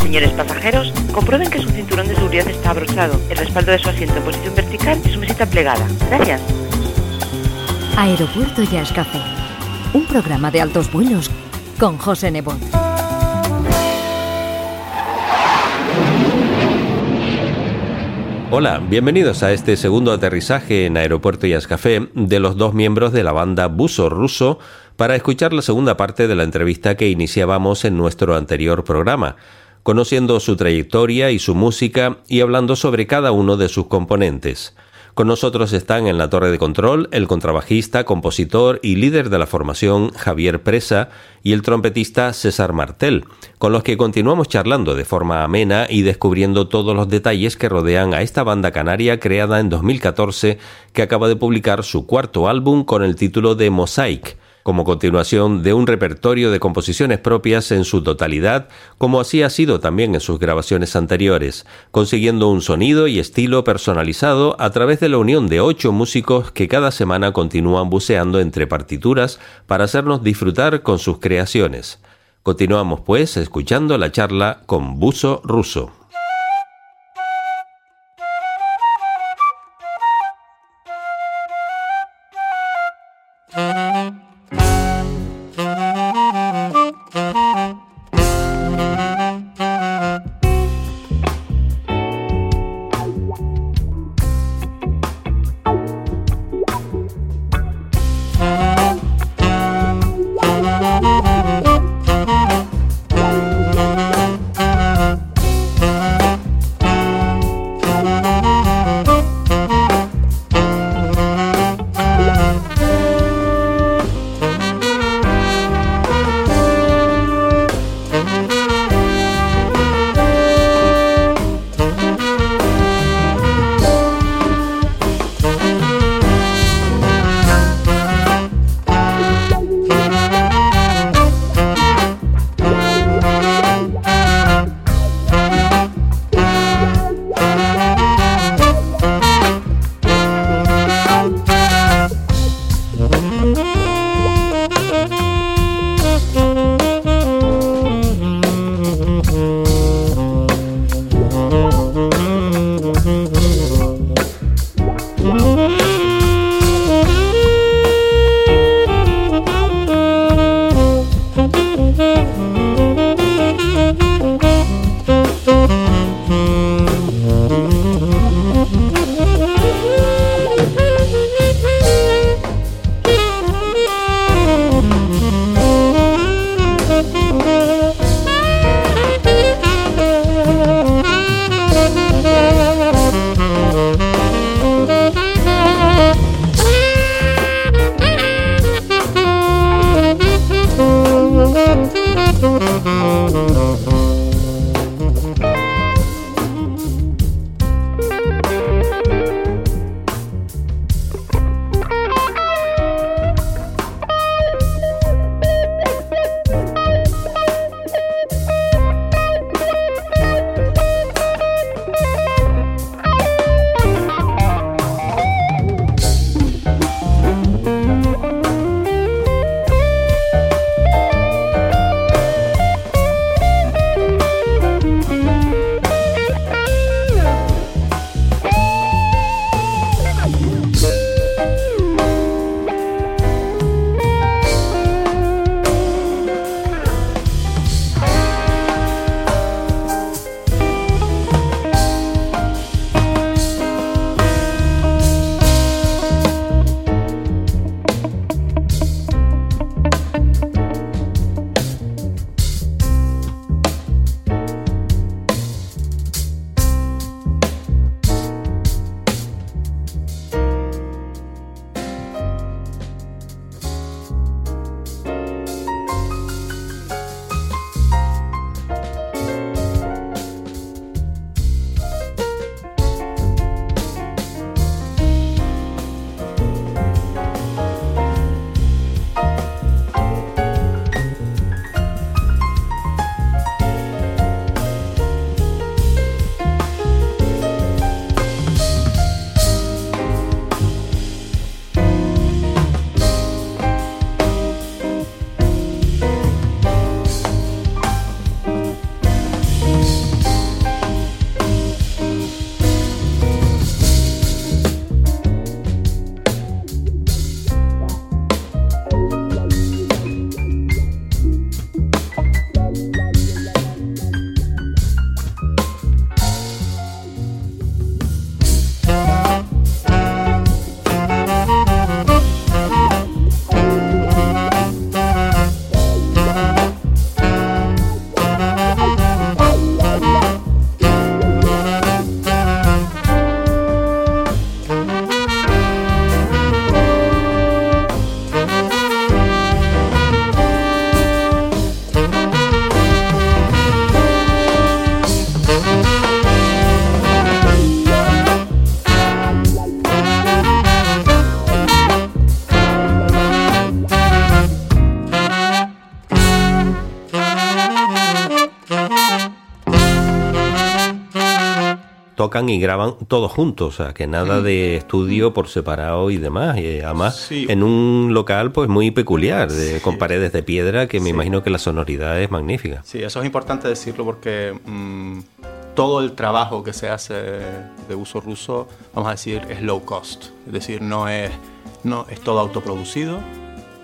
Señores pasajeros, comprueben que su cinturón de seguridad está abrochado, el respaldo de su asiento en posición vertical y su mesita plegada. Gracias. Aeropuerto Jazz Café. Un programa de altos vuelos con José Nebot. Hola, bienvenidos a este segundo aterrizaje en Aeropuerto Jazz Café de los dos miembros de la banda Buso Ruso para escuchar la segunda parte de la entrevista que iniciábamos en nuestro anterior programa, conociendo su trayectoria y su música y hablando sobre cada uno de sus componentes. Con nosotros están en la torre de control el contrabajista, compositor y líder de la formación Javier Presa y el trompetista César Martel, con los que continuamos charlando de forma amena y descubriendo todos los detalles que rodean a esta banda canaria creada en 2014 que acaba de publicar su cuarto álbum con el título de Mosaic como continuación de un repertorio de composiciones propias en su totalidad, como así ha sido también en sus grabaciones anteriores, consiguiendo un sonido y estilo personalizado a través de la unión de ocho músicos que cada semana continúan buceando entre partituras para hacernos disfrutar con sus creaciones. Continuamos pues escuchando la charla con Buso Ruso. Tocan y graban todos juntos, o sea, que nada de estudio por separado y demás. Y además, en un local pues muy peculiar, de- con paredes de piedra, que me imagino que la sonoridad es magnífica. Sí, eso es importante decirlo porque mm, todo el trabajo que se hace de uso ruso, vamos a decir, es low cost. Es decir, no es, no, es todo autoproducido.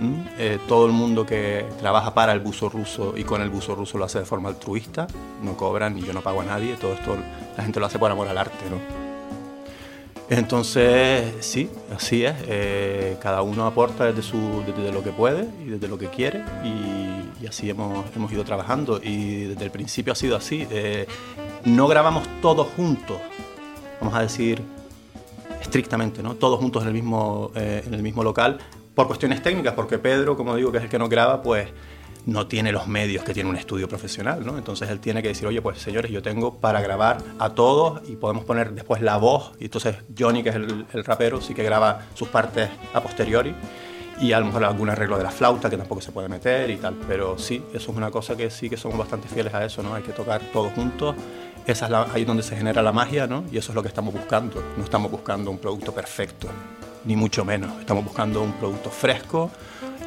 ¿M? Eh, todo el mundo que trabaja para el buzo ruso y con el buzo ruso lo hace de forma altruista, no cobran y yo no pago a nadie, todo esto la gente lo hace por amor al arte, ¿no? Entonces, sí, así es. eh, cada uno aporta desde, su, desde lo que puede y desde lo que quiere y, así hemos, hemos ido trabajando y desde el principio ha sido así. eh, no grabamos todos juntos, vamos a decir estrictamente, ¿no? Todos juntos en el mismo, en el mismo local por cuestiones técnicas, porque Pedro, como digo, que es el que nos graba, pues no tiene los medios que tiene un estudio profesional, ¿no? Entonces él tiene que decir, oye, pues señores, yo tengo para grabar a todos y podemos poner después la voz. Y entonces Johnny, que es el, el rapero, sí que graba sus partes a posteriori y a lo mejor algún arreglo de la flauta que tampoco se puede meter y tal. Pero sí, eso es una cosa que sí que somos bastante fieles a eso, ¿no? Hay que tocar todos juntos. Esa es ahí donde se genera la magia, ¿no? Y eso es lo que estamos buscando. No estamos buscando un producto perfecto, ni mucho menos. Estamos buscando un producto fresco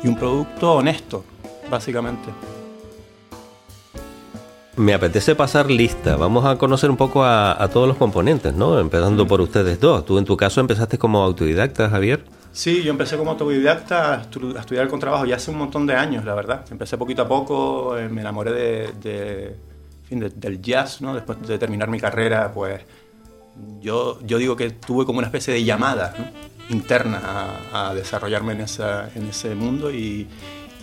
y un producto honesto, básicamente. Me apetece pasar lista. Vamos a conocer un poco a, a todos los componentes, ¿no? Empezando por ustedes dos. Tú en tu caso empezaste como autodidacta, Javier. Sí, yo empecé como autodidacta a, estu- a estudiar el contrabajo ya hace un montón de años, la verdad. Empecé poquito a poco, eh, me enamoré de, de- en fin, de- del jazz, ¿no? Después de terminar mi carrera, pues yo, yo digo que tuve como una especie de llamada ¿no? Interna a, a desarrollarme en, esa, en ese mundo y,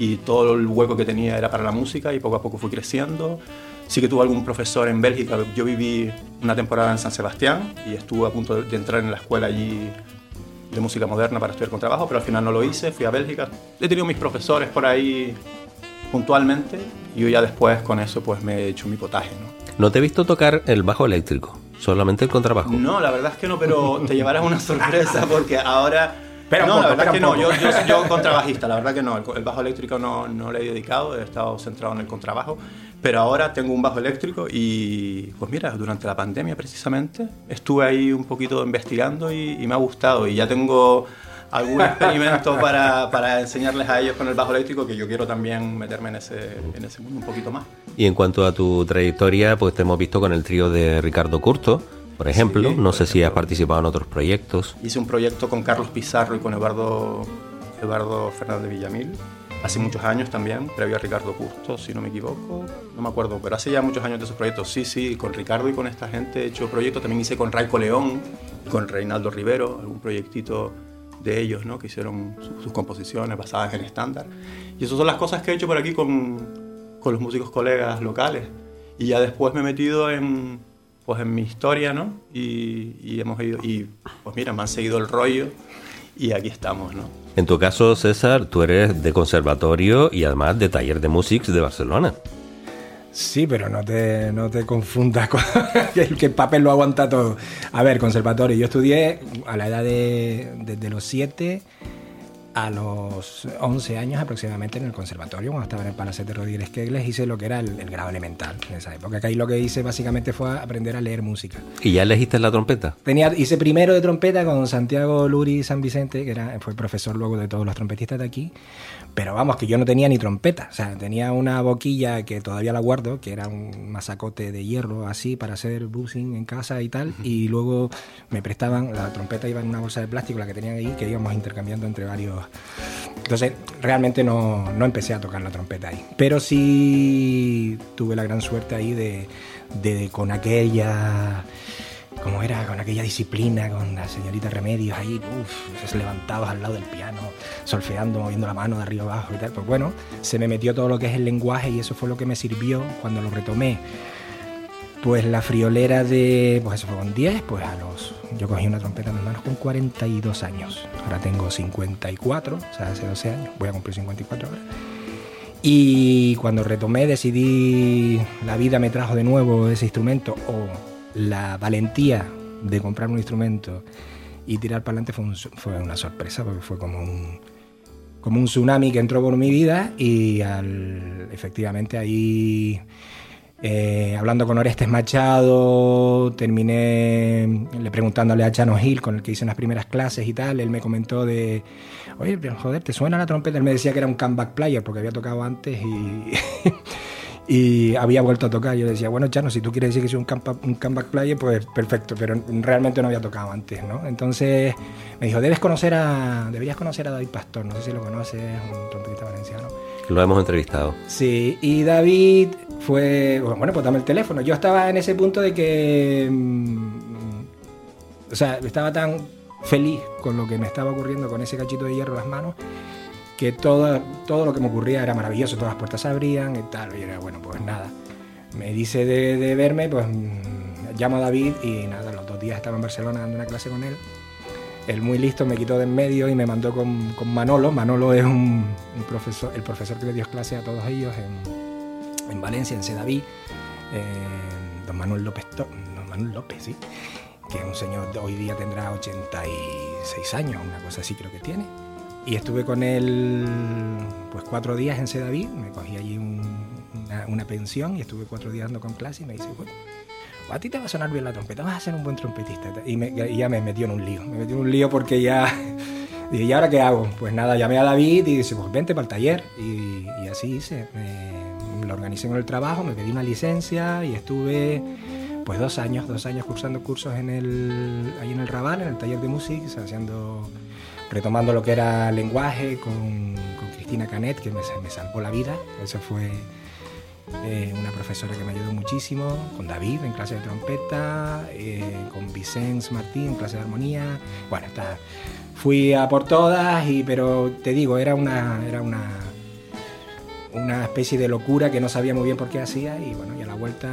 y todo el hueco que tenía era para la música y poco a poco fui creciendo. Sí que tuve algún profesor en Bélgica, yo viví una temporada en San Sebastián y estuve a punto de, entrar en la escuela allí de música moderna para estudiar con trabajo, pero al final no lo hice, fui a Bélgica. He tenido mis profesores por ahí puntualmente y yo ya después con eso pues me he hecho mi potaje, ¿no? No te he visto tocar el bajo eléctrico, solamente el contrabajo. No, la verdad es que no, pero te llevarás una sorpresa porque ahora... Un no, poco, la verdad es que no, yo, yo, yo contrabajista, la verdad que no, el, el bajo eléctrico no, no le he dedicado, he estado centrado en el contrabajo, pero ahora tengo un bajo eléctrico y pues mira, durante la pandemia precisamente estuve ahí un poquito investigando y, y me ha gustado y ya tengo algún experimento para, para enseñarles a ellos con el bajo eléctrico que yo quiero también meterme en ese, en ese mundo un poquito más. Y en cuanto a tu trayectoria, pues te hemos visto con el trío de Ricardo Curto, por ejemplo. Sí, no por sé si has participado en otros proyectos. Hice un proyecto con Carlos Pizarro y con Eduardo, Eduardo Fernández Villamil. Hace muchos años también, previo a Ricardo Curto, si no me equivoco. No me acuerdo, pero hace ya muchos años de esos proyectos. Sí, sí, con Ricardo y con esta gente he hecho proyectos. También hice con Raico León, con Reinaldo Rivero, algún proyectito de ellos, ¿no? Que hicieron su- sus composiciones basadas en estándar. Y esas son las cosas que he hecho por aquí con, con los músicos colegas locales. Y ya después me he metido en, pues en mi historia, ¿no? Y, y hemos ido, y pues mira, me han seguido el rollo y aquí estamos, ¿no? En tu caso, César, tú eres de conservatorio y además de taller de músics de Barcelona. Sí, pero no te, no te confundas con el que el papel lo aguanta todo. A ver, conservatorio. Yo estudié a la edad de desde los 7 a los 11 años aproximadamente en el conservatorio, cuando estaba en el Palacete Rodríguez Kegles, hice lo que era el, el grado elemental en esa época. Ahí lo que hice básicamente fue aprender a leer música. ¿Y ya elegiste la trompeta? Tenía, hice primero de trompeta con Santiago Luri San Vicente, que era, fue profesor luego de todos los trompetistas de aquí. Pero vamos, que yo no tenía ni trompeta. O sea, tenía una boquilla que todavía la guardo, que era un masacote de hierro así para hacer buzzing en casa y tal. Y luego me prestaban, la trompeta iba en una bolsa de plástico, la que tenían ahí, que íbamos intercambiando entre varios. Entonces, realmente no, no empecé a tocar la trompeta ahí. Pero sí tuve la gran suerte ahí de, de con aquella como era, con aquella disciplina, con la señorita Remedios ahí, uff, levantados al lado del piano, solfeando, moviendo la mano de arriba abajo y tal. Pues bueno, se me metió todo lo que es el lenguaje y eso fue lo que me sirvió cuando lo retomé. Pues la friolera de, pues eso fue con 10, pues a los, yo cogí una trompeta en mis manos con 42 años. Ahora tengo 54, o sea, hace 12 años, voy a cumplir 54 ahora. Y cuando retomé decidí, la vida me trajo de nuevo ese instrumento o la valentía de comprar un instrumento y tirar para adelante fue, un- fue una sorpresa porque fue como un, como un tsunami que entró por mi vida y efectivamente ahí Eh, hablando con Orestes Machado, terminé le preguntándole a Chano Gil, con el que hice las primeras clases y tal. Él me comentó de, oye, joder, ¿te suena la trompeta? Él me decía que era un comeback player porque había tocado antes y, y había vuelto a tocar. Yo decía, bueno, Chano, si tú quieres decir que soy un, un comeback player, pues perfecto, pero realmente no había tocado antes, ¿no? Entonces me dijo, debes conocer a, deberías conocer a David Pastor, no sé si lo conoces, un trompetista valenciano. Lo hemos entrevistado. Sí, y David fue, bueno, pues dame el teléfono. Yo estaba en ese punto de que, mm, o sea, estaba tan feliz con lo que me estaba ocurriendo con ese cachito de hierro en las manos, que todo, todo lo que me ocurría era maravilloso, todas las puertas se abrían y tal, y era, bueno, pues nada. Me dice de, verme, pues mm, llamo a David y nada, los dos días estaba en Barcelona dando una clase con él él muy listo me quitó de en medio y me mandó con, Manolo. Manolo es un, profesor, el profesor que le dio clase a todos ellos en, Valencia, en Sedaví. Eh, don Manuel López, don Manuel López, sí, que es un señor hoy día tendrá 86 años, una cosa así creo que tiene. Y estuve con él pues cuatro días en Sedaví, me cogí allí una, una, pensión y estuve cuatro días dando con clase y me dice, bueno, a ti te va a sonar bien la trompeta, vas a ser un buen trompetista. Y, ya me metió en un lío, me metió en un lío porque ya dije, ¿y ahora qué hago? Pues nada, llamé a David y dice, pues vente para el taller. Y, así hice, me, lo organicé con el trabajo, me pedí una licencia y estuve pues dos años, dos años cursando cursos en el, ahí en el Raval, en el taller de música, haciendo, retomando lo que era lenguaje con, Cristina Canet, que me, me salvó la vida. Eso fue eh, una profesora que me ayudó muchísimo, con David en clase de trompeta, eh, con Vicens Martín en clase de armonía. Bueno, está, fui a por todas, y, pero te digo, era una, era una, una especie de locura que no sabía muy bien por qué hacía y bueno, y a la vuelta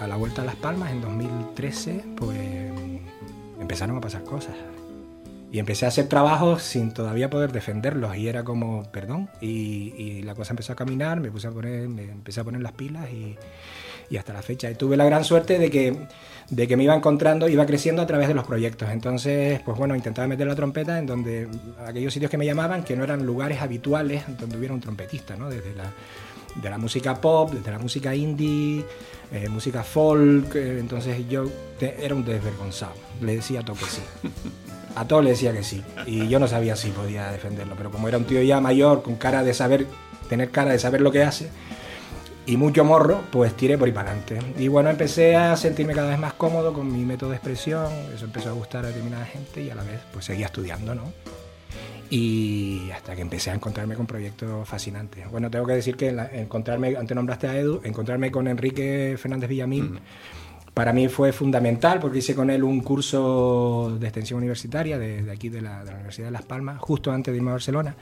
a la vuelta a Las Palmas en 2013, pues empezaron a pasar cosas. Y empecé a hacer trabajos sin todavía poder defenderlos y era como, perdón, y, la cosa empezó a caminar, me, puse a poner, me empecé a poner las pilas y, hasta la fecha. Tuve la gran suerte de que, de que me iba encontrando, iba creciendo a través de los proyectos. Entonces, pues bueno, intentaba meter la trompeta en donde aquellos sitios que me llamaban, que no eran lugares habituales donde hubiera un trompetista, ¿no? Desde la, de la música pop, desde la música indie, eh, música folk. Eh, entonces yo era un desvergonzado, le decía todo que sí. A todo le decía que sí. Y yo no sabía si podía defenderlo. Pero como era un tío ya mayor, con cara de saber, tener cara de saber lo que hace, y mucho morro, pues tiré por ahí para adelante. Y bueno, empecé a sentirme cada vez más cómodo con mi método de expresión. Eso empezó a gustar a determinada gente y a la vez, pues seguía estudiando, ¿no? Y hasta que empecé a encontrarme con proyectos fascinantes. Bueno, tengo que decir que encontrarme, antes nombraste a Edu, encontrarme con Enrique Fernández Villamil. Para mí fue fundamental porque hice con él un curso de extensión universitaria de, aquí de la, Universidad de Las Palmas, justo antes de irme a Barcelona.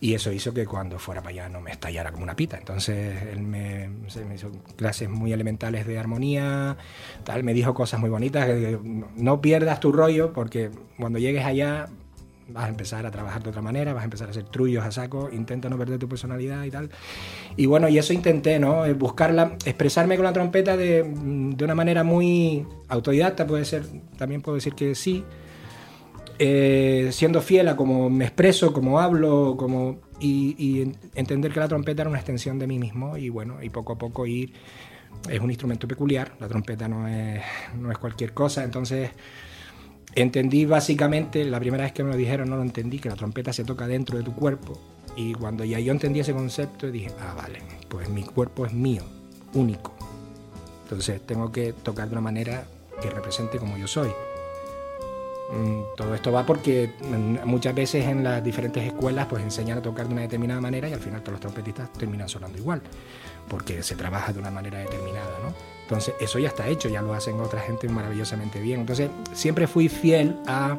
Y eso hizo que cuando fuera para allá no me estallara como una pita. Entonces él me, hizo clases muy elementales de armonía, tal, me dijo cosas muy bonitas, que no pierdas tu rollo porque cuando llegues allá vas a empezar a trabajar de otra manera, vas a empezar a hacer trullos a saco, intenta no perder tu personalidad y tal. Y bueno, y eso intenté, ¿no? Eh, buscarla, expresarme con la trompeta de, de una manera muy autodidacta, puede ser, también puedo decir que sí, eh, siendo fiel a cómo me expreso, cómo hablo, como, y, y, entender que la trompeta era una extensión de mí mismo y bueno, y poco a poco ir, es un instrumento peculiar, la trompeta no es, no es cualquier cosa, entonces Entendí básicamente, la primera vez que me lo dijeron no lo entendí, que la trompeta se toca dentro de tu cuerpo. Y cuando ya yo entendí ese concepto, dije, ah, vale, pues mi cuerpo es mío, único. Entonces tengo que tocar de una manera que represente como yo soy. Mm, todo esto va porque mm, muchas veces en las diferentes escuelas pues enseñan a tocar de una determinada manera y al final todos los trompetistas terminan sonando igual, porque se trabaja de una manera determinada, ¿no? Entonces, eso ya está hecho, ya lo hacen otra gente maravillosamente bien. Entonces, siempre fui fiel a,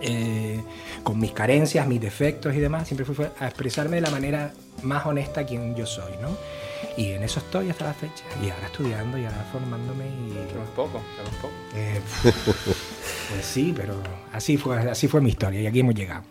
eh, con mis carencias, mis defectos y demás, siempre fui a expresarme de la manera más honesta quien yo soy, ¿no? Y en eso estoy hasta la fecha. Y ahora estudiando y ahora formándome. Y... Quedamos poco, quedamos poco. Eh, pues sí, pero así fue, así fue mi historia y aquí hemos llegado.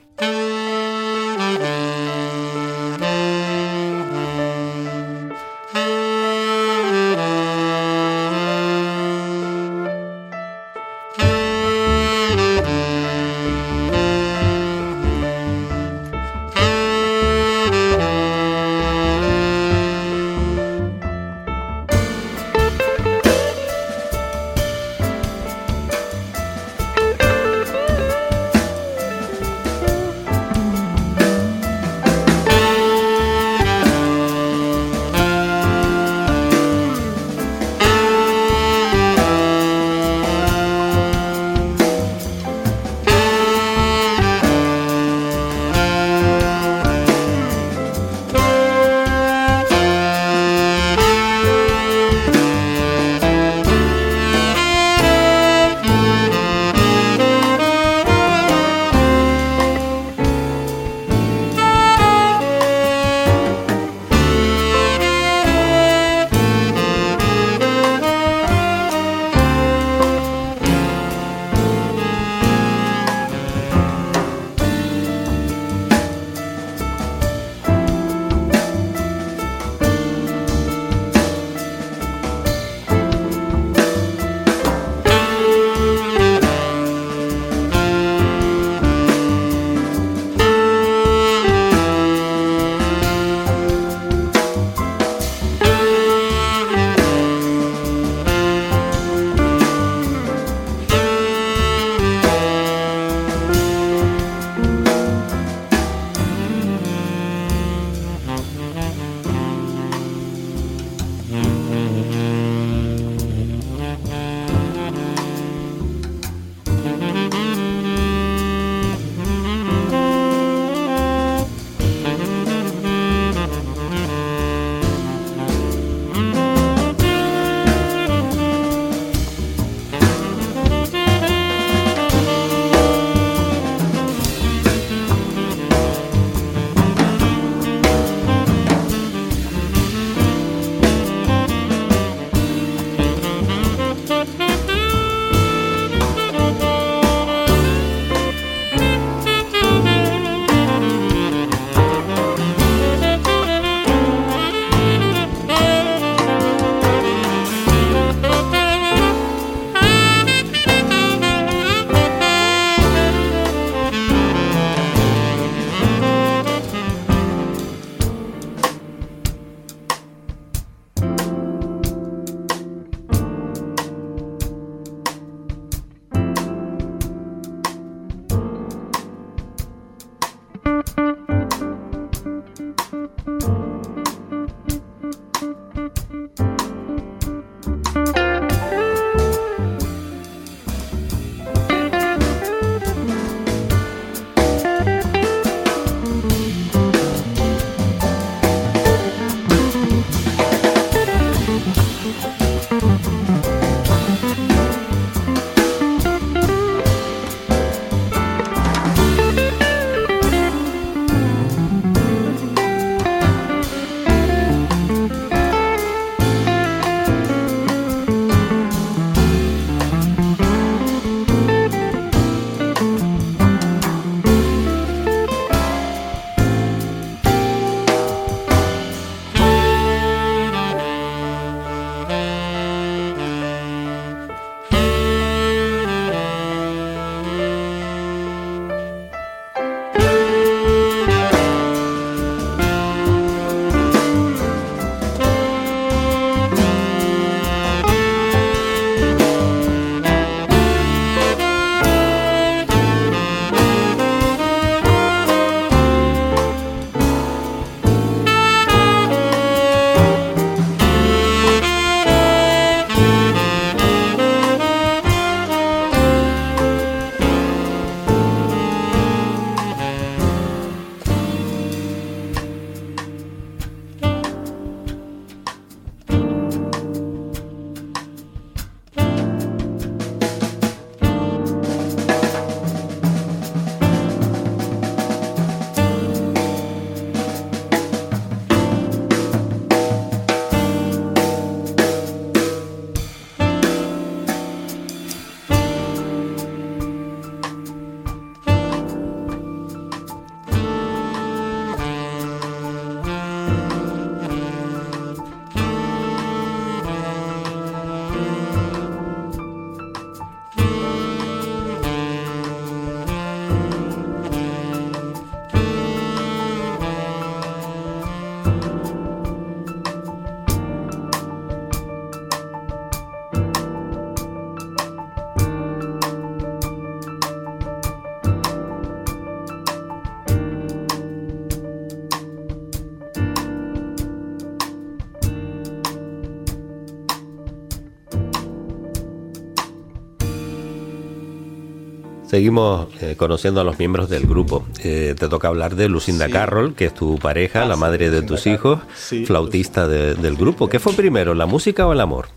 Seguimos eh, conociendo a los miembros del grupo. Eh, te toca hablar de Lucinda Carroll, que es tu pareja, Ah, la sí, madre de Lucinda tus hijos, Sí, flautista de- del grupo. ¿Qué fue primero, la música o el amor?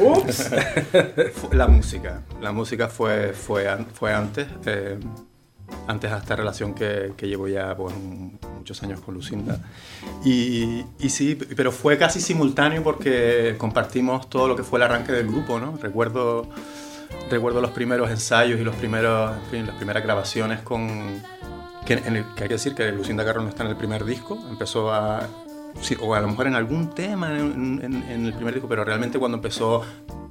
Ups. La música. La música fue, fue, fue antes. eh, antes a esta relación que, que llevo ya pues, un- muchos años con Lucinda. Y, y sí, pero fue casi simultáneo porque compartimos todo lo que fue el arranque del grupo, ¿no? Recuerdo, recuerdo los primeros ensayos y los las primeras grabaciones con... Que, en hay que decir que Lucinda Carroll no está en el primer disco, empezó a... sí, o a lo mejor en algún tema en, el primer disco, pero realmente cuando empezó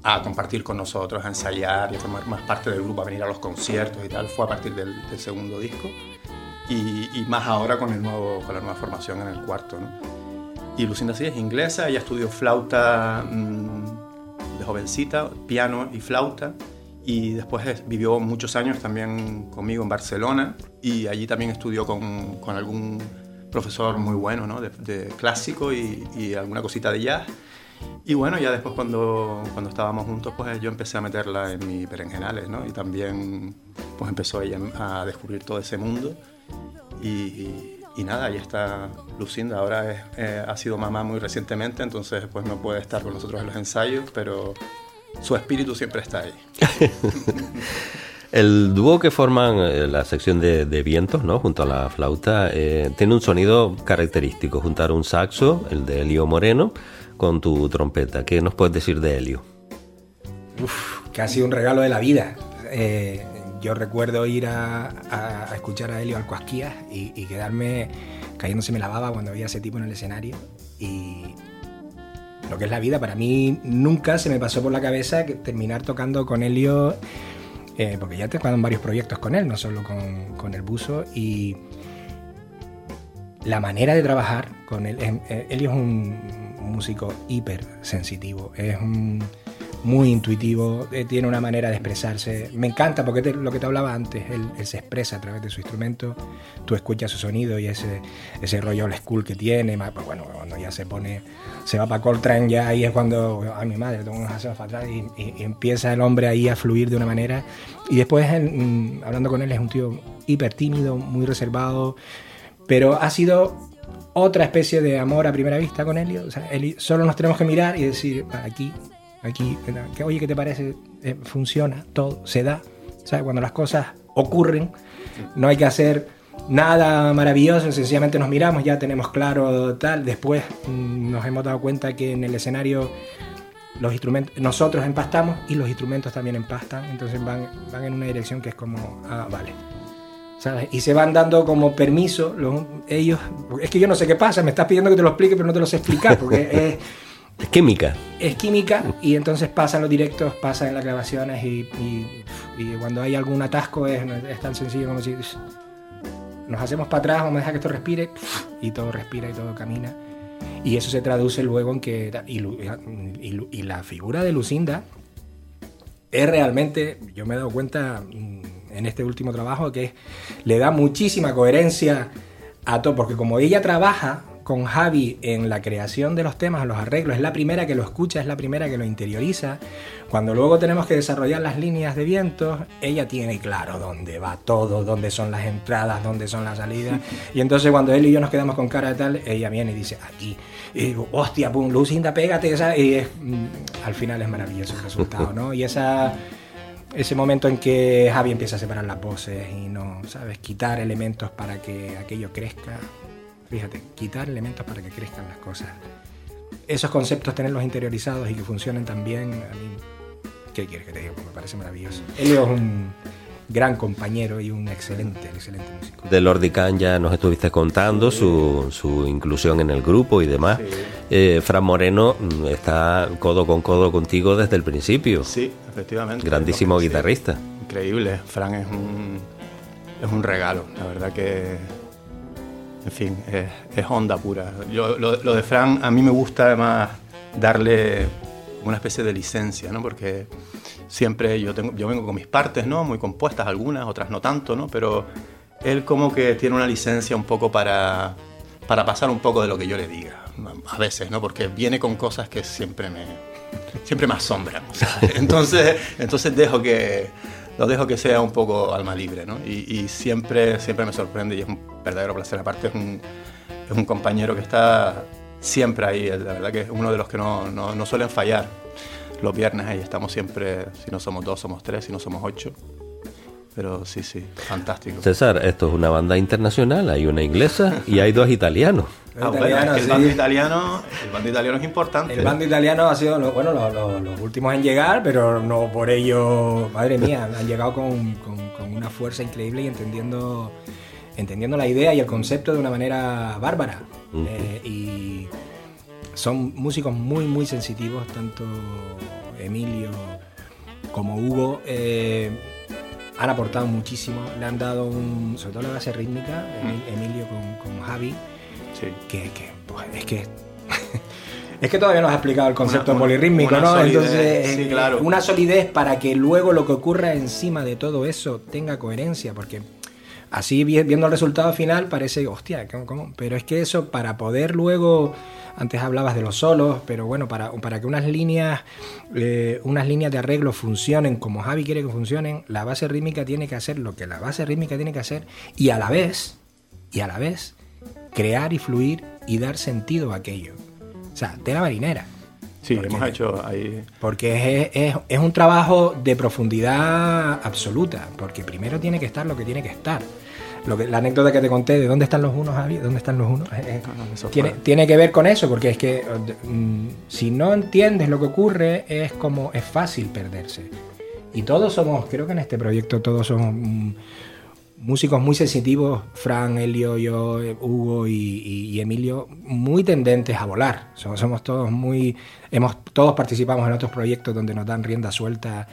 a compartir con nosotros, a ensayar y a formar más parte del grupo, a venir a los conciertos y tal, fue a partir del, segundo disco y, y más ahora con, el nuevo, con la nueva formación en el cuarto. ¿no? Y Lucinda sí es inglesa, ella estudió flauta mm, de jovencita, piano y flauta, y después es- vivió muchos años también conmigo en Barcelona, y allí también estudió con, con algún profesor muy bueno ¿no? de, de clásico y, y alguna cosita de jazz. Y bueno, ya después cuando, cuando estábamos juntos, pues yo empecé a meterla en mis berenjenales, ¿no? Y también pues empezó ella a descubrir todo ese mundo. Y, y- y nada, ahí está Lucinda. Ahora es, eh, ha sido mamá muy recientemente, entonces pues no puede estar con nosotros en los ensayos, pero su espíritu siempre está ahí. El dúo que forman eh, la sección de, de vientos, ¿no? Junto a la flauta, eh, tiene un sonido característico. Juntar un saxo, el de Elio Moreno, con tu trompeta. ¿Qué nos puedes decir de Elio? Uf, casi un regalo de la vida. Eh, yo recuerdo ir a, a- a escuchar a Helio Alcuasquías y, y quedarme cayéndose la baba cuando veía a ese tipo en el escenario. Y lo que es la vida, para mí nunca se me pasó por la cabeza terminar tocando con Helio, eh, porque ya he tocado en varios proyectos con él, no solo con, con el buzo. Y la manera de trabajar con él, eh, eh, Helio es un músico hiper sensitivo, es un muy intuitivo, eh, tiene una manera de expresarse. Me encanta porque te- lo que te hablaba antes, él, él se expresa a través de su instrumento, tú escuchas su sonido y ese, ese rollo old school que tiene, pues bueno, cuando ya se pone, se va para Coltrane ya ahí es cuando, ay mi madre, tengo unos aseos para atrás y, y- y empieza el hombre ahí a fluir de una manera. Y después, él, hablando con él, es un tío hiper tímido, muy reservado, pero ha sido otra especie de amor a primera vista con Helio. O sea, Eli- solo nos tenemos que mirar y decir, "Ah, aquí, aquí, que, oye, ¿qué te parece? Eh, funciona, todo, se da. Sea, cuando las cosas ocurren, no hay que hacer nada maravilloso, sencillamente nos miramos, ya tenemos claro tal. Después mm, nos hemos dado cuenta que en el escenario los instrumentos, nosotros empastamos y los instrumentos también empastan, entonces van, van en una dirección que es como, ah, vale. ¿Sabes? Y se van dando como permiso los- ellos. Es que yo no sé qué pasa, me estás pidiendo que te lo explique, pero no te lo sé explicar, porque es, Es química. es química y entonces pasan los directos, pasan las grabaciones y, cuando hay algún atasco es, tan sencillo como si nos hacemos para atrás, vamos a dejar que esto respire y todo respira y todo camina. Y eso se traduce luego en que... Y, y la figura de Lucinda es realmente, yo me he dado cuenta mm, en este último trabajo, que le da muchísima coherencia a todo, porque como ella trabaja con Javi en la creación de los temas, los arreglos, es la primera que lo escucha, es la primera que lo interioriza. Cuando luego tenemos que desarrollar las líneas de vientos, ella tiene claro dónde va todo, dónde son las entradas, dónde son las salidas. Y entonces cuando él y yo nos quedamos con cara de tal, ella viene y dice, aquí. Y digo, hostia, pum, Lucinda, pégate. ¿sabes? Y es, mm, al final es maravilloso el resultado, ¿no? Y esa ese momento en que Javi empieza a separar las voces y no, ¿sabes? Quitar elementos para que aquello crezca. Fíjate, quitar elementos para que crezcan las cosas. Esos conceptos, tenerlos interiorizados y que funcionen también, a mí, ¿qué quieres que te diga? Pues me parece maravilloso. Elio es un gran compañero y un excelente, excelente músico. De Lordi Khan ya nos estuviste contando su, su inclusión en el grupo y demás. Eh, Fran Moreno está codo con codo contigo desde el principio. Sí, efectivamente. Grandísimo sí. guitarrista. Increíble, Fran es un, es un regalo, la verdad que, en fin, es, onda pura. Yo, lo, de Fran a mí me gusta además darle una especie de licencia, ¿no? Porque siempre yo, tengo, yo vengo con mis partes, ¿no? Muy compuestas algunas, otras no tanto, ¿no? Pero él como que tiene una licencia un poco para, para pasar un poco de lo que yo le diga, a veces, ¿no? Porque viene con cosas que siempre me, siempre me asombran. Entonces, entonces dejo que lo dejo que sea un poco alma libre, ¿no? Y, y siempre, siempre me sorprende y es un verdadero placer. Aparte es un, es un compañero que está siempre ahí, la verdad que es uno de los que no, no, no suelen fallar. Los viernes ahí estamos siempre, si no somos dos, somos tres, si no somos ocho. Pero sí, sí, fantástico. César, esto es una banda internacional, hay una inglesa y hay dos italianos. Ah, bueno, el, bando italiano, el bando italiano es importante. El bando italiano ha sido bueno, los, últimos en llegar, pero no por ello, madre mía, han llegado con, con, con, una fuerza increíble y entendiendo, entendiendo la idea y el concepto de una manera bárbara. Uh -huh. eh, y son músicos muy, muy sensitivos, tanto Emilio como Hugo. Eh, han aportado muchísimo, le han dado un, sobre todo la base rítmica, Emilio con, con Javi, sí. que, que pues, es que es que todavía no has explicado el concepto una, polirrítmico, una ¿no? Solidez, Entonces, sí, claro. una solidez para que luego lo que ocurra encima de todo eso tenga coherencia, porque así viendo el resultado final parece, hostia, ¿cómo, cómo? pero es que eso para poder luego antes hablabas de los solos, pero bueno, para, para que unas líneas, eh, unas líneas de arreglo funcionen como Javi quiere que funcionen, la base rítmica tiene que hacer lo que la base rítmica tiene que hacer y a la vez, y a la vez, crear y fluir y dar sentido a aquello. O sea, tela marinera. Sí, porque, hemos hecho ahí. Porque es, es, es un trabajo de profundidad absoluta, porque primero tiene que estar lo que tiene que estar lo que, la anécdota que te conté de dónde están los unos, Javi, dónde están los unos, eh, no, tiene, tiene, que ver con eso, porque es que mm, si no entiendes lo que ocurre, es como es fácil perderse. Y todos somos, creo que en este proyecto todos somos mm, músicos muy sensitivos, Fran, Elio, yo, Hugo y, Emilio, muy tendentes a volar. Somos, somos todos muy, hemos, todos participamos en otros proyectos donde nos dan rienda suelta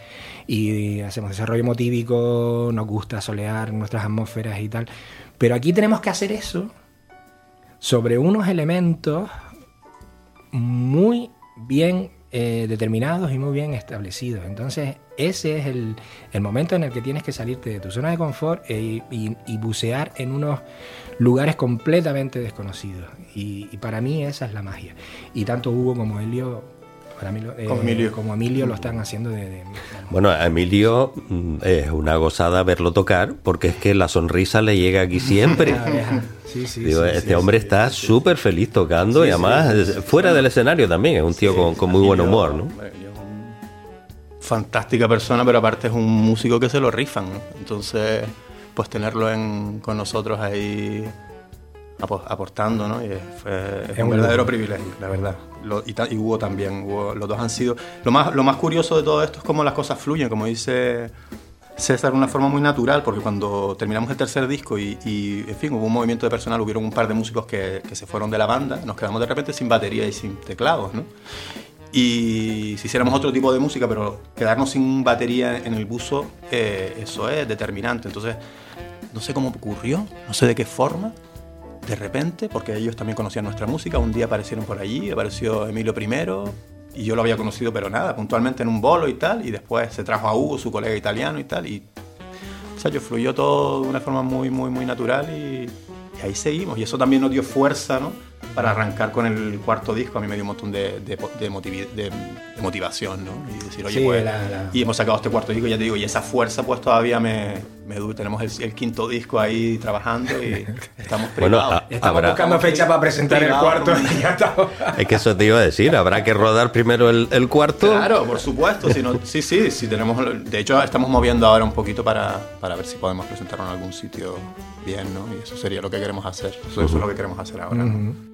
y hacemos desarrollo motívico, nos gusta solear nuestras atmósferas y tal. Pero aquí tenemos que hacer eso sobre unos elementos muy bien eh, determinados y muy bien establecidos. Entonces, ese es el, el, momento en el que tienes que salirte de tu zona de confort e, y, y, bucear en unos lugares completamente desconocidos. Y, y, para mí esa es la magia. Y tanto Hugo como Helio para mí, eh, como, Emilio. como Emilio lo están haciendo de, de, Bueno, a Emilio mm, es una gozada verlo tocar porque es que la sonrisa le llega aquí siempre. sí, sí, Digo, sí, este sí, hombre está súper feliz tocando y además fuera del escenario también es un tío con, con, muy buen humor, ¿no? Fantástica persona, pero aparte es un músico que se lo rifan, ¿no? Entonces, pues tenerlo en, con nosotros ahí aportando, ¿no? Y fue, es un verdadero privilegio, la verdad. Lo, y, y, Hugo también, Hugo, los dos han sido... Lo más, lo más curioso de todo esto es cómo las cosas fluyen, como dice César, de una forma muy natural, porque cuando terminamos el tercer disco y, y en fin, hubo un movimiento de personal, hubieron un par de músicos que, que, se fueron de la banda, nos quedamos de repente sin batería y sin teclados, ¿no? Y si hiciéramos otro tipo de música, pero quedarnos sin batería en el buzo, eh, eso es determinante. Entonces, no sé cómo ocurrió, no sé de qué forma, de repente, porque ellos también conocían nuestra música, un día aparecieron por allí, apareció Emilio primero, y yo lo había conocido, pero nada, puntualmente en un bolo y tal, y después se trajo a Hugo, su colega italiano y tal, y o sea, yo fluyó todo de una forma muy, muy, muy natural y, y ahí seguimos, y eso también nos dio fuerza, ¿no? Para arrancar con el cuarto disco, a mí me dio un montón de, de, de, motiv de motivación, ¿no? Y decir, oye, sí, pues, la, la... y hemos sacado este cuarto disco, ya te digo, y esa fuerza pues todavía me, me dura. Tenemos el, el, quinto disco ahí trabajando y estamos bueno, privados. a, estamos habrá... buscando fecha para presentar el cuarto y ya estamos. Es que eso te iba a decir, habrá que rodar primero el, el cuarto. Claro, por supuesto. Si no, sí, sí, sí, tenemos... De hecho, estamos moviendo ahora un poquito para, para ver si podemos presentarlo en algún sitio bien, ¿no? Y eso sería lo que queremos hacer. Eso, uh -huh. eso es lo que queremos hacer ahora, ¿no? Uh -huh.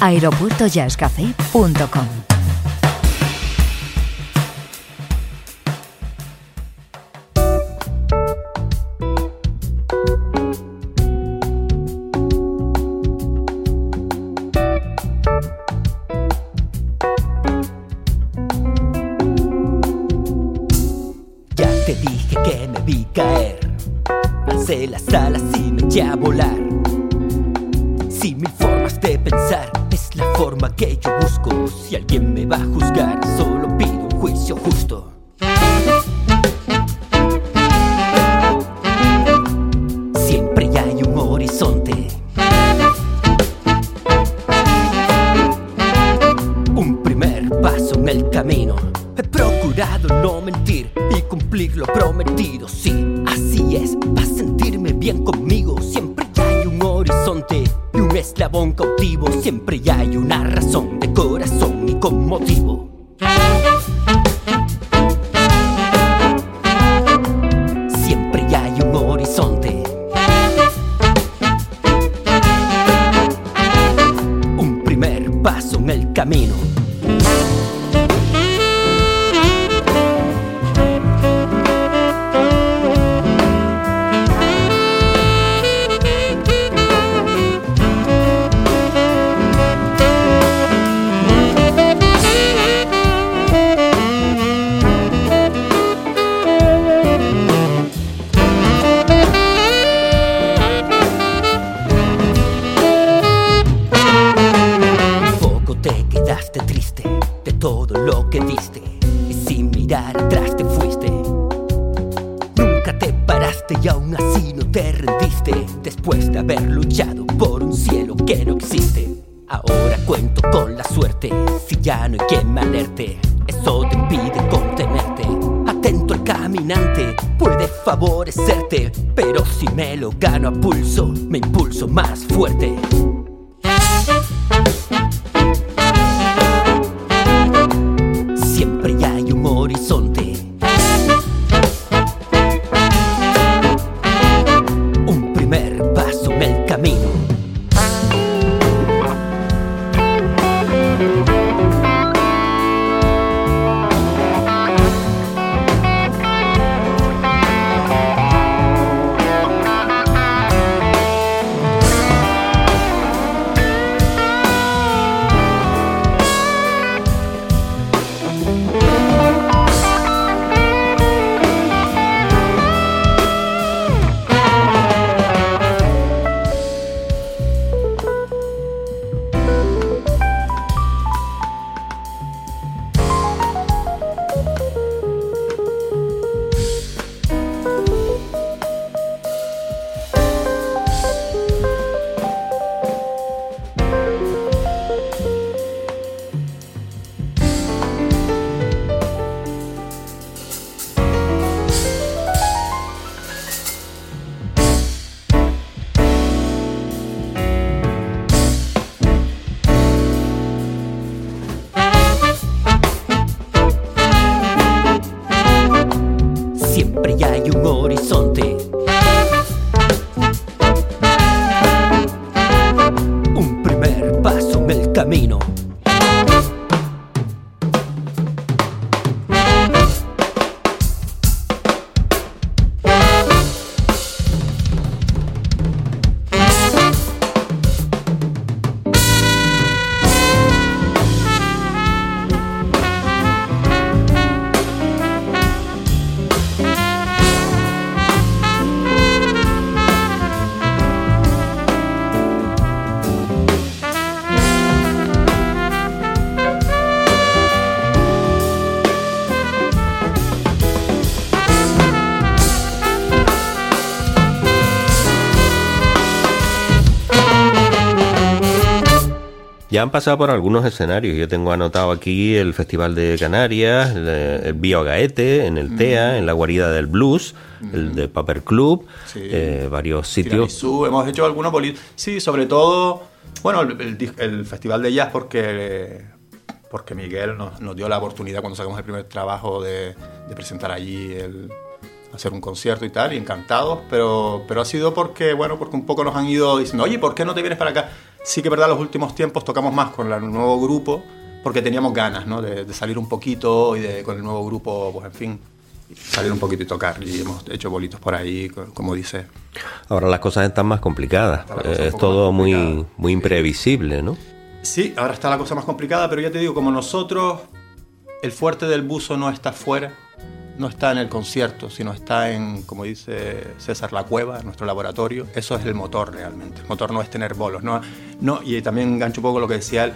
aeropuertojazzcafé.com conmigo. Siempre hay un horizonte y un eslabón cautivo. Siempre hay una razón de corazón y con motivo. Ya han pasado por algunos escenarios. Yo tengo anotado aquí el Festival de Canarias, el, el Bio Gaete, en el TEA, en la Guarida del Blues, el de Paper Club, Sí. eh, varios sitios. Tiramisú, hemos hecho algunos bolitos. Sí, sobre todo, bueno, el, el dis- el Festival de Jazz porque, porque Miguel nos, nos dio la oportunidad cuando sacamos el primer trabajo de, de presentar allí, el, hacer un concierto y tal, y encantados, pero, pero ha sido porque, bueno, porque un poco nos han ido diciendo, oye, ¿por qué no te vienes para acá? Sí que verdad, los últimos tiempos tocamos más con el nuevo grupo porque teníamos ganas, ¿no? De, de salir un poquito y de, con el nuevo grupo, pues en fin, salir un poquito y tocar. Y hemos hecho bolitos por ahí, co- como dice. Ahora las cosas están más complicadas. Eh, es todo muy, muy imprevisible, ¿no? Sí, ahora está la cosa más complicada, pero ya te digo, como nosotros, el fuerte del buzo no está fuera, no está en el concierto, sino está en, como dice César, la cueva, nuestro laboratorio. Eso es el motor realmente. El motor no es tener bolos. No, no, y también engancho un poco lo que decía él.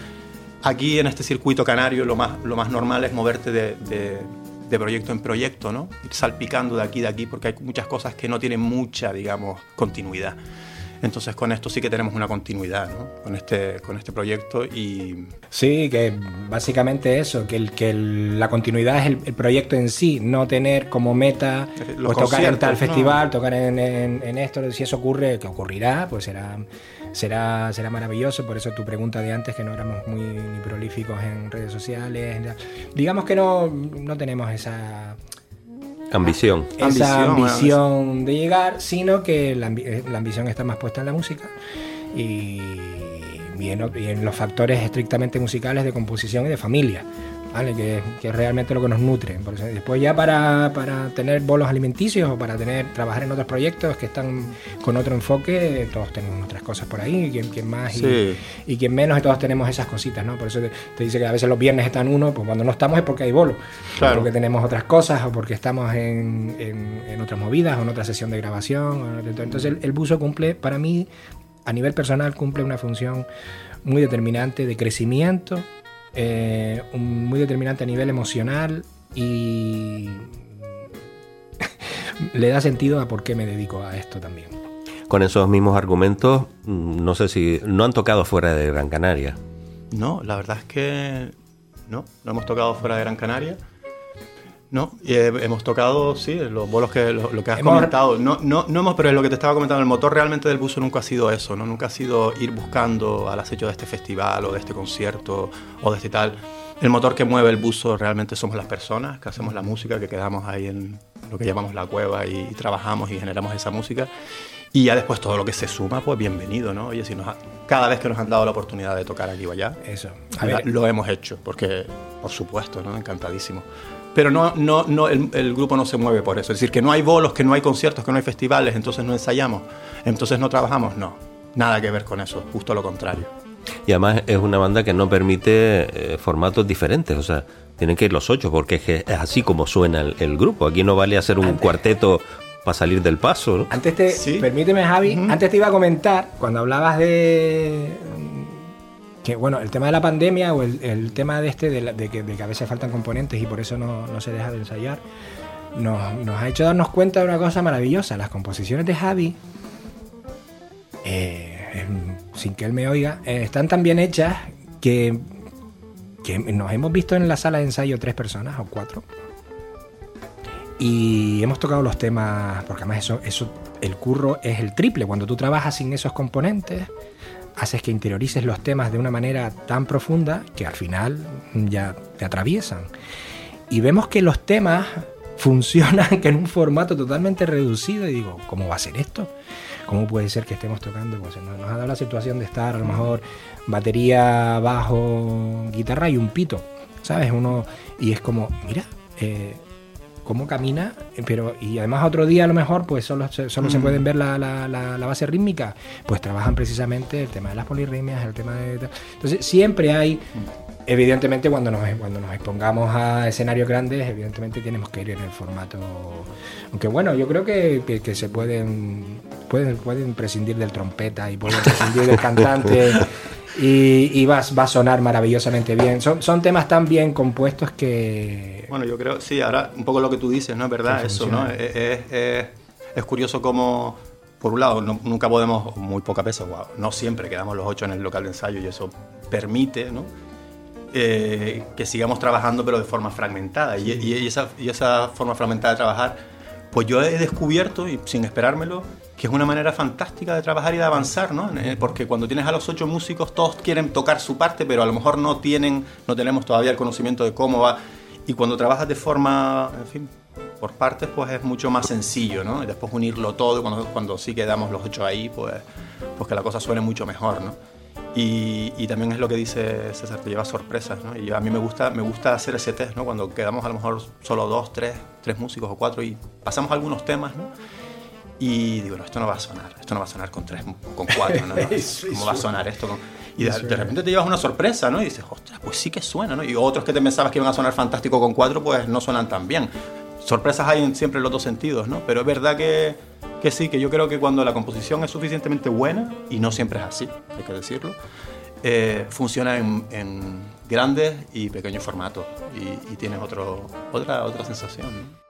Aquí en este circuito canario lo más, lo más normal es moverte de, de, proyecto en proyecto, ¿no? Ir salpicando de aquí de aquí porque hay muchas cosas que no tienen mucha, digamos, continuidad. Entonces con esto sí que tenemos una continuidad ¿no? con, este, con este proyecto y... Sí, que básicamente eso, que, el, que el, la continuidad es el, el, proyecto en sí, no tener como meta pues, tocar en tal festival, ¿no? tocar en, en, en, esto, si eso ocurre, que ocurrirá, pues será, será, será maravilloso, por eso tu pregunta de antes, que no éramos muy ni prolíficos en redes sociales, digamos que no, no tenemos esa ambición. Esa ambición, ambición de llegar, sino que la, la, ambición está más puesta en la música y, y, en, y, en, los factores estrictamente musicales de composición y de familia. ¿Vale? Que, que, es realmente lo que nos nutre. Después ya para, para, tener bolos alimenticios o para tener trabajar en otros proyectos que están con otro enfoque, todos tenemos otras cosas por ahí, quien, quien más y, sí. y, quien menos, y todos tenemos esas cositas, ¿no? Por eso te, te, dice que a veces los viernes están uno, pues cuando no estamos es porque hay bolos, claro. porque tenemos otras cosas o porque estamos en, en, en otras movidas o en otra sesión de grabación. Entonces el, el buzo cumple, para mí, a nivel personal, cumple una función muy determinante de crecimiento eh, un, muy determinante a nivel emocional y le da sentido a por qué me dedico a esto también. Con esos mismos argumentos, no sé si no han tocado fuera de Gran Canaria. No, la verdad es que no, no hemos tocado fuera de Gran Canaria. No, y hemos tocado, sí, los bolos que lo, lo que has hemos... comentado. No, no, no hemos, pero es lo que te estaba comentando, el motor realmente del buzo nunca ha sido eso, ¿no? Nunca ha sido ir buscando al acecho de este festival o de este concierto o de este tal. El motor que mueve el buzo realmente somos las personas que hacemos la música, que quedamos ahí en lo que llamamos la cueva y, y trabajamos y generamos esa música. Y ya después todo lo que se suma, pues bienvenido, ¿no? Oye, si nos ha, cada vez que nos han dado la oportunidad de tocar aquí o allá, eso. A ver, lo hemos hecho, porque, por supuesto, ¿no? Encantadísimo pero no, no, no el, el, grupo no se mueve por eso. Es decir, que no hay bolos, que no hay conciertos, que no hay festivales, entonces no ensayamos, entonces no trabajamos. No, nada que ver con eso, justo lo contrario. Y además es una banda que no permite eh, formatos diferentes, o sea, tienen que ir los ocho, porque es, es así como suena el, el, grupo. Aquí no vale hacer un antes, cuarteto para salir del paso. ¿no? Antes te, ¿Sí? permíteme Javi, uh -huh. antes te iba a comentar, cuando hablabas de que bueno, el tema de la pandemia o el, el tema de este, de, que, de, que, a veces faltan componentes y por eso no, no se deja de ensayar, nos, nos, ha hecho darnos cuenta de una cosa maravillosa. Las composiciones de Javi, eh, sin que él me oiga, eh, están tan bien hechas que, que nos hemos visto en la sala de ensayo tres personas o cuatro. Y hemos tocado los temas, porque además eso, eso, el curro es el triple. Cuando tú trabajas sin esos componentes, haces que interiorices los temas de una manera tan profunda que al final ya te atraviesan. Y vemos que los temas funcionan en un formato totalmente reducido y digo, ¿cómo va a ser esto? ¿Cómo puede ser que estemos tocando? Pues nos ha dado la situación de estar a lo mejor batería, bajo, guitarra y un pito, ¿sabes? Uno, y es como, mira, eh, cómo camina, pero y además otro día a lo mejor pues solo, solo mm. se pueden ver la, la, la, la, base rítmica, pues trabajan precisamente el tema de las polirritmias, el tema de... Entonces siempre hay, evidentemente cuando nos, cuando nos expongamos a escenarios grandes, evidentemente tenemos que ir en el formato... Aunque bueno, yo creo que, que, que se pueden, pueden, pueden prescindir del trompeta y pueden prescindir del cantante. y, y va, va, a sonar maravillosamente bien. Son, son temas tan bien compuestos que... Bueno, yo creo, sí, ahora un poco lo que tú dices, ¿no? Es verdad, eso, ¿no? Es, es, es, es, curioso cómo, por un lado, no, nunca podemos, muy pocas veces, wow, no siempre quedamos los ocho en el local de ensayo y eso permite, ¿no? Eh, que sigamos trabajando pero de forma fragmentada y, y, esa, y esa forma fragmentada de trabajar pues yo he descubierto, y sin esperármelo, que es una manera fantástica de trabajar y de avanzar, ¿no? Eh, porque cuando tienes a los ocho músicos, todos quieren tocar su parte, pero a lo mejor no tienen, no tenemos todavía el conocimiento de cómo va. Y cuando trabajas de forma, en fin, por partes, pues es mucho más sencillo, ¿no? Y después unirlo todo, cuando, cuando sí quedamos los ocho ahí, pues, pues que la cosa suene mucho mejor, ¿no? Y, y, también es lo que dice César, te lleva sorpresas, ¿no? Y a mí me gusta, me gusta hacer ese test, ¿no? Cuando quedamos a lo mejor solo dos, tres, tres músicos o cuatro y pasamos algunos temas, ¿no? Y digo, no, esto no va a sonar, esto no va a sonar con tres, con cuatro, ¿no? no ¿Cómo va a sonar esto? Con... Y de, de, repente te llevas una sorpresa, ¿no? Y dices, ostras, pues sí que suena, ¿no? Y otros que te pensabas que iban a sonar fantástico con cuatro, pues no suenan tan bien. Sorpresas hay en, siempre en los dos sentidos, ¿no? Pero es verdad que, que sí, que yo creo que cuando la composición es suficientemente buena, y no siempre es así, hay que decirlo, eh, funciona en, en, grandes y pequeños formatos y, y tienes otro, otra, otra sensación. ¿no?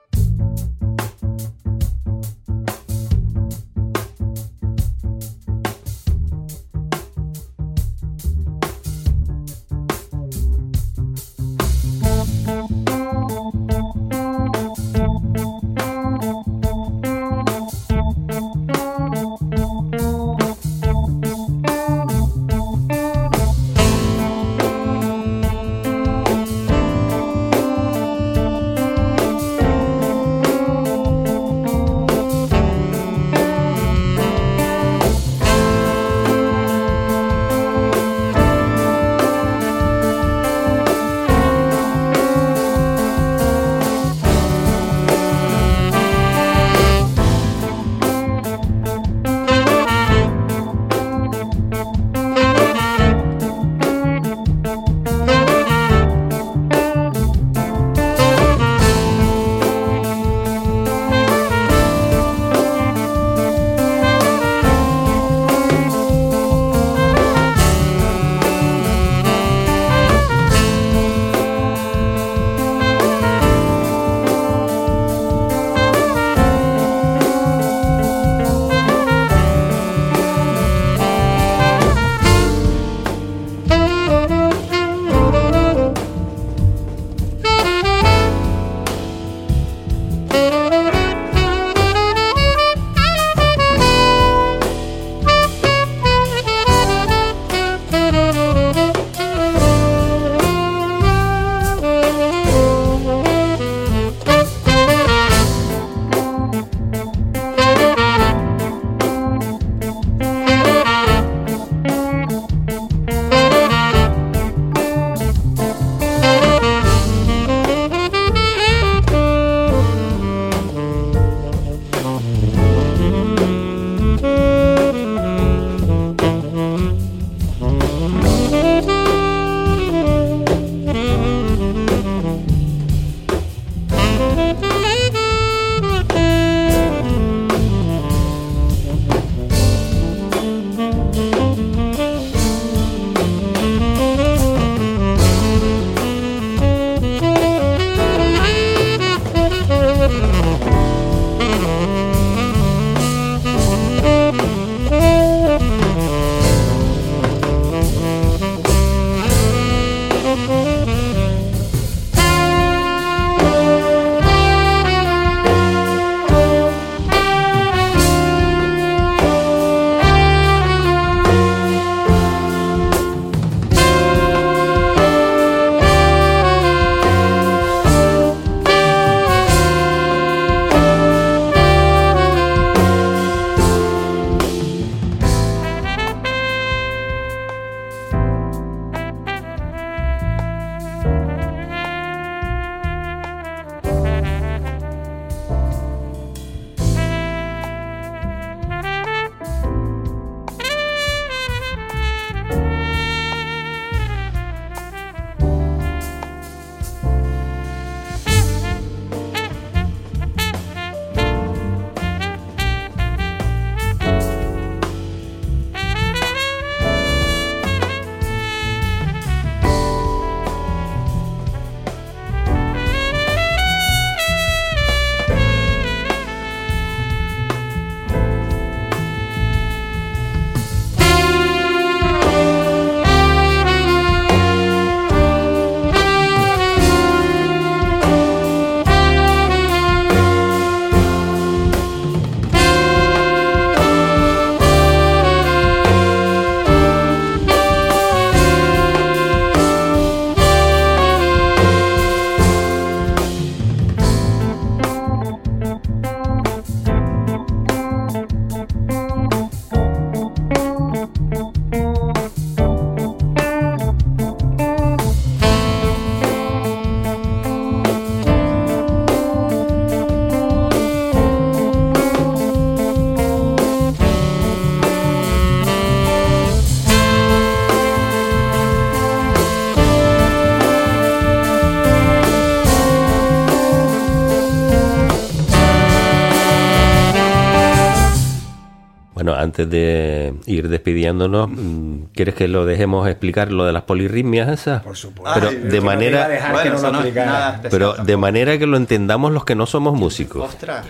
Bueno, antes de ir despidiéndonos, mm, ¿quieres que lo dejemos explicar lo de las polirritmias esas? Por supuesto. Pero Ay, de no manera, te iba a dejar que no lo Bueno, explicara. nada pero de manera que lo entendamos los que no somos músicos. Ostras,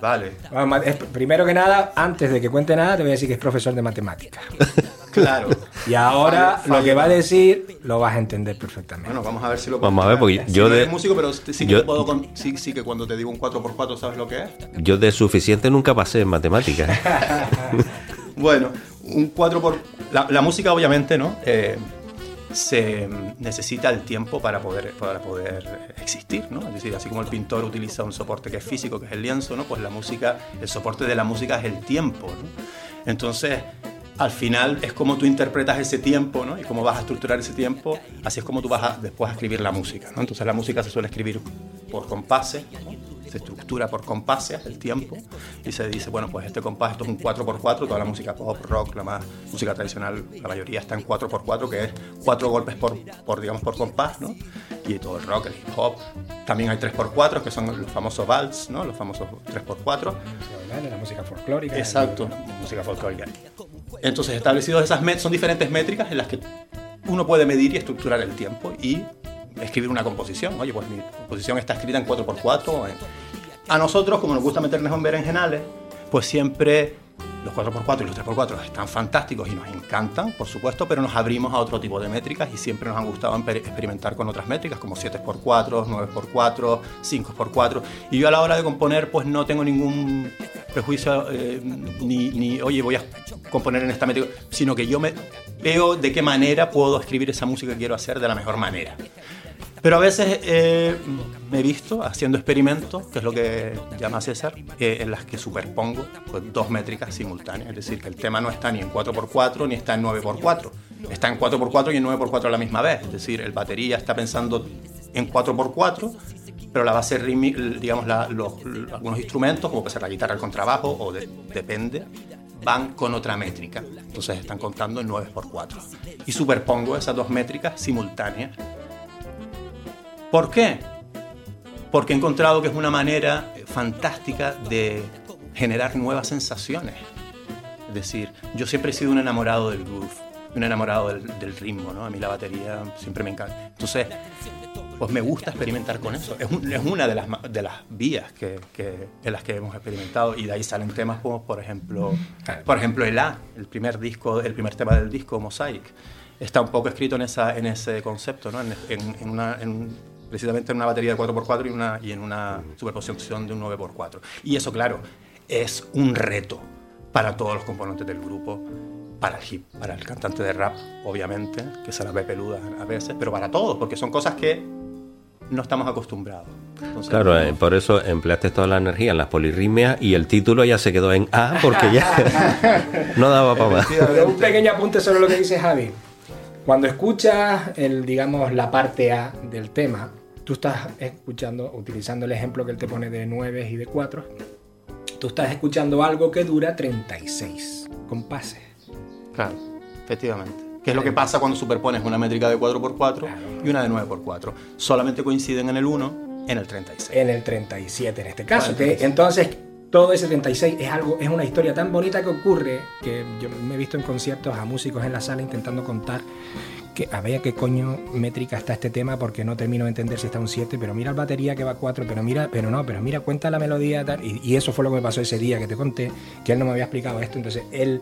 vale. Es- primero que nada, antes de que cuente nada, te voy a decir que es profesor de matemáticas. Claro. Y ahora lo que va a decir lo vas a entender perfectamente. Bueno, vamos a ver si lo Vamos a ver, porque Sí, yo no de- eres músico, pero sí que yo- te puedo con- sí, sí que cuando te digo un 4x4 sabes lo que es. Yo de suficiente nunca pasé en matemáticas. Bueno, un 4 por la, la música obviamente, ¿no? Eh, se necesita el tiempo para poder, para poder existir, ¿no? Es decir, así como el pintor utiliza un soporte que es físico, que es el lienzo, ¿no? Pues la música, el soporte de la música es el tiempo, ¿no? Entonces, al final es como tú interpretas ese tiempo, ¿no? Y cómo vas a estructurar ese tiempo, así es como tú vas a, después a escribir la música, ¿no? Entonces la música se suele escribir por compases, ¿no? Se estructura por compases el tiempo y se dice, bueno, pues este compás, esto es un 4x4, toda la música pop, rock, la más música tradicional, la mayoría está en 4x4, que es cuatro golpes por, por digamos, por compás, ¿no? Y todo el rock, el hip hop. También hay 3x4, que son los famosos vals, ¿no? Los famosos 3x4. La música folclórica. Exacto, música folclórica. Entonces, establecidos esas son diferentes métricas en las que uno puede medir y estructurar el tiempo y escribir una composición. Oye, pues mi composición está escrita en 4x4. en- A nosotros, como nos gusta meternos en berenjenales, pues siempre los 4x4 y los 3x4 están fantásticos y nos encantan, por supuesto, pero nos abrimos a otro tipo de métricas y siempre nos han gustado experimentar con otras métricas como 7x4, 9x4, 5x4. Y yo a la hora de componer, pues no tengo ningún prejuicio eh, ni, ni, oye, voy a componer en esta métrica, sino que yo me veo de qué manera puedo escribir esa música que quiero hacer de la mejor manera. Pero a veces eh, me he visto haciendo experimentos, que es lo que llama César, eh, en las que superpongo pues, dos métricas simultáneas. Es decir, que el tema no está ni en 4x4 ni está en 9x4. Está en 4x4 y en 9x4 a la misma vez. Es decir, el batería está pensando en 4x4, pero la base rítmica, digamos, la- los- los- algunos instrumentos, como puede ser la guitarra, el contrabajo, o de- depende, van con otra métrica. Entonces están contando en 9x4. Y superpongo esas dos métricas simultáneas ¿Por qué? Porque he encontrado que es una manera eh, fantástica de generar nuevas sensaciones. Es decir, yo siempre he sido un enamorado del groove, un enamorado del, del ritmo, ¿no? A mí la batería siempre me encanta. Entonces, pues me gusta experimentar con eso. Es, un- es una de las, de las vías que, que- en las que hemos experimentado y de ahí salen temas como, por ejemplo, por ejemplo, el A, el primer disco, el primer tema del disco Mosaic, está un poco escrito en, esa, en ese concepto, ¿no? En, en- en una, en- precisamente en una batería de 4x4 y, una, y en una superposición de un 9x4. Y eso, claro, es un reto para todos los componentes del grupo, para el hip, para el cantante de rap, obviamente, que se la ve peluda a veces, pero para todos, porque son cosas que no estamos acostumbrados. Entonces, Claro, eh, por eso empleaste toda la energía en las polirritmias y el título ya se quedó en A porque ya no daba para más. Un pequeño apunte sobre lo que dice Javi. Cuando escuchas el, digamos, la parte A del tema, tú estás escuchando, utilizando el ejemplo que él te pone de 9 y de 4, tú estás escuchando algo que dura 36 compases. Claro, efectivamente. ¿Qué es lo que pasa cuando superpones una métrica de 4x4 y una de 9x4? Solamente coinciden en el 1, en el 36. En el 37 en este caso. Que entonces, todo ese 36 es algo, es una historia tan bonita que ocurre que yo me he visto en conciertos a músicos en la sala intentando contar que a ver qué coño métrica está este tema porque no termino de entender si está un 7, pero mira el batería que va a 4, pero mira, pero no, pero mira, cuenta la melodía tal, y, y eso fue lo que me pasó ese día que te conté, que él no me había explicado esto, entonces él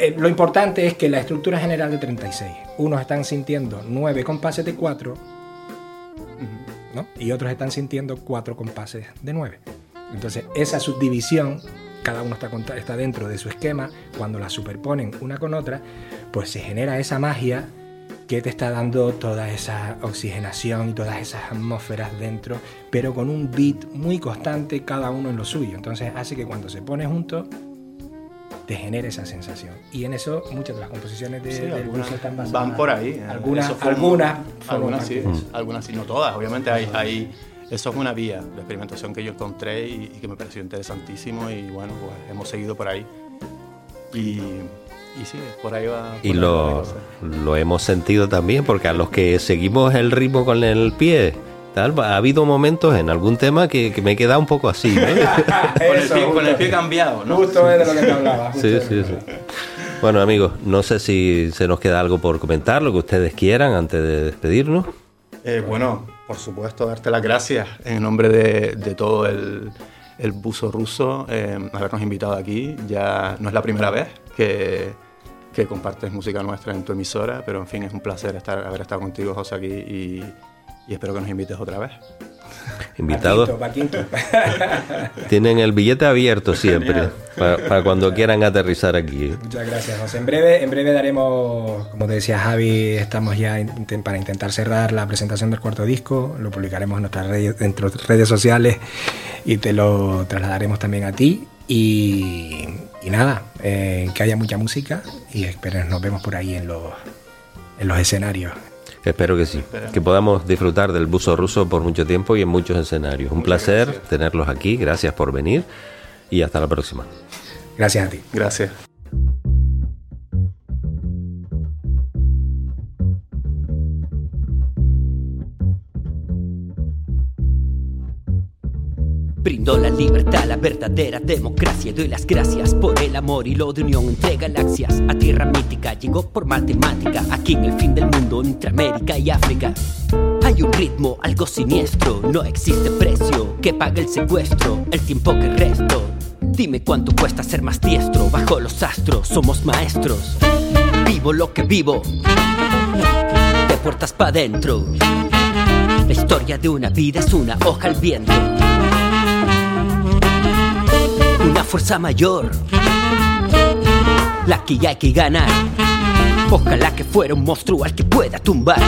eh, lo importante es que la estructura general de 36, unos están sintiendo 9 compases de 4 ¿no? y otros están sintiendo 4 compases de 9. Entonces esa subdivisión, cada uno está, dentro de su esquema, cuando la superponen una con otra, pues se genera esa magia que te está dando toda esa oxigenación y todas esas atmósferas dentro, pero con un beat muy constante cada uno en lo suyo. Entonces hace que cuando se pone junto te genere esa sensación. Y en eso muchas de las composiciones de, Sí, del algunas están basadas. van por ahí. Algunas, un- algunas, forman algunas sí, de algunas sí, no todas. Obviamente hay, hay- eso es una vía de experimentación que yo encontré y, y que me pareció interesantísimo y bueno, pues hemos seguido por ahí. Y, y sí, por ahí va. Y por ahí la lo, lo hemos sentido también porque a los que seguimos el ritmo con el pie Tal, ha habido momentos en algún tema que, que me he quedado un poco así. ¿no? con, el pie, con, el pie, cambiado, ¿no? Justo es de lo que te hablaba. Sí, sí, sí. Bueno, amigos, no sé si se nos queda algo por comentar, lo que ustedes quieran antes de despedirnos. Eh, bueno, por supuesto, darte las gracias en nombre de, todo el, el, buzo ruso, eh, habernos invitado aquí. Ya no es la primera vez que, que, compartes música nuestra en tu emisora, pero en fin, es un placer estar, haber estado contigo, José, aquí y espero que nos invites otra vez. Invitados. Tienen el billete abierto siempre para, para, cuando quieran aterrizar aquí. Muchas gracias, José. En breve, en breve daremos, como te decía Javi, estamos ya para intentar cerrar la presentación del cuarto disco. Lo publicaremos en nuestras redes, en nuestras redes sociales y te lo trasladaremos también a ti. Y, y nada, eh, que haya mucha música y espero nos vemos por ahí en los, en los escenarios. Espero que sí, que podamos disfrutar del buzo ruso por mucho tiempo y en muchos escenarios. Un Muchas placer gracias. tenerlos aquí, gracias por venir y hasta la próxima. Gracias a ti. Gracias. Brindo la libertad, la verdadera democracia. Doy las gracias por el amor y lo de unión entre galaxias. A tierra mítica llegó por matemática. Aquí en el fin del mundo, entre América y África. Hay un ritmo, algo siniestro. No existe precio que pague el secuestro. El tiempo que resto. Dime cuánto cuesta ser más diestro. Bajo los astros somos maestros. Vivo lo que vivo. De puertas pa' dentro. La historia de una vida es una hoja al viento una fuerza mayor, la que hay que ganar. Ojalá que fuera un monstruo al que pueda tumbar.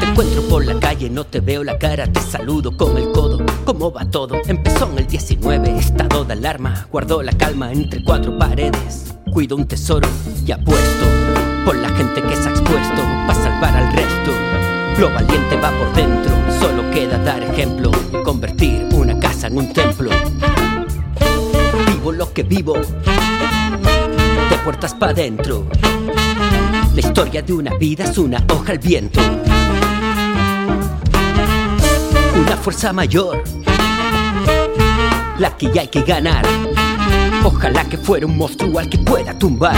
Te encuentro por la calle, no te veo la cara, te saludo con el codo. ¿Cómo va todo? Empezó en el 19, estado de alarma, guardo la calma entre cuatro paredes. Cuido un tesoro y apuesto por la gente que se ha expuesto para salvar al resto. Lo valiente va por dentro, solo queda dar ejemplo convertir una casa en un templo. Vivo lo que vivo, de puertas para adentro. La historia de una vida es una hoja al viento. Una fuerza mayor, la que ya hay que ganar. Ojalá que fuera un monstruo al que pueda tumbar.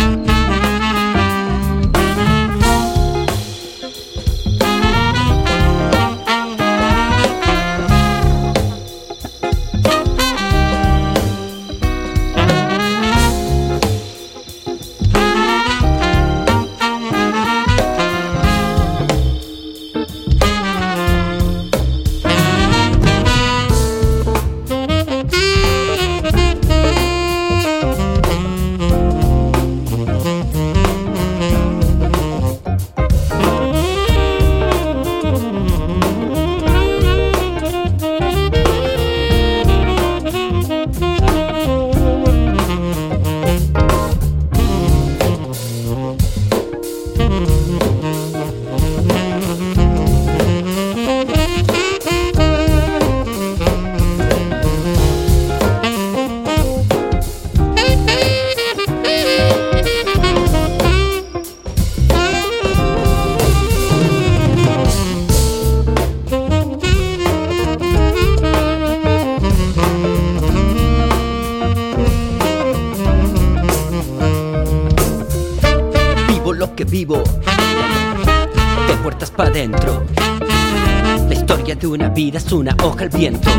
Hoja al viento.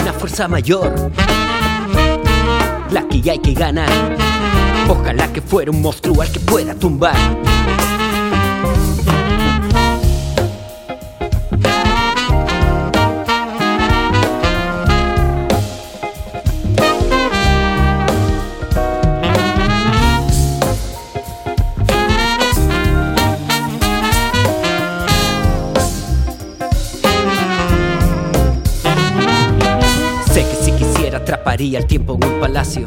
Una fuerza mayor, la que hay que ganar. Ojalá que fuera un monstruo al que pueda tumbar. Atraparía el tiempo en un palacio.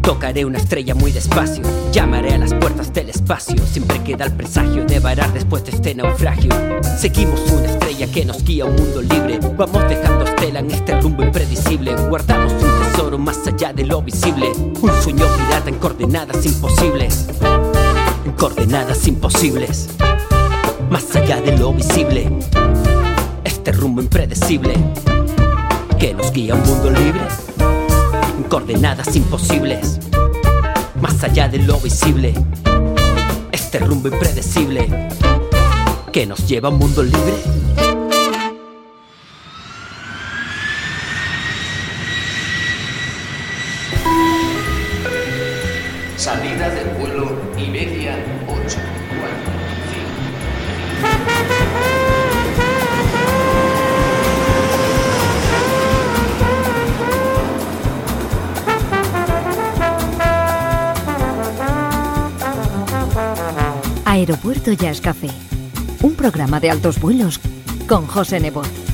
Tocaré una estrella muy despacio. Llamaré a las puertas del espacio. Siempre queda el presagio de varar después de este naufragio. Seguimos una estrella que nos guía a un mundo libre. Vamos dejando estela en este rumbo impredecible. Guardamos un tesoro más allá de lo visible. Un sueño pirata en coordenadas imposibles. En coordenadas imposibles. más allá de lo visible. Este rumbo impredecible que nos guía a un mundo libre, coordenadas imposibles, más allá de lo visible. Este rumbo impredecible que nos lleva a un mundo libre. Aeropuerto Jazz Café, un programa de altos vuelos con José Nebot.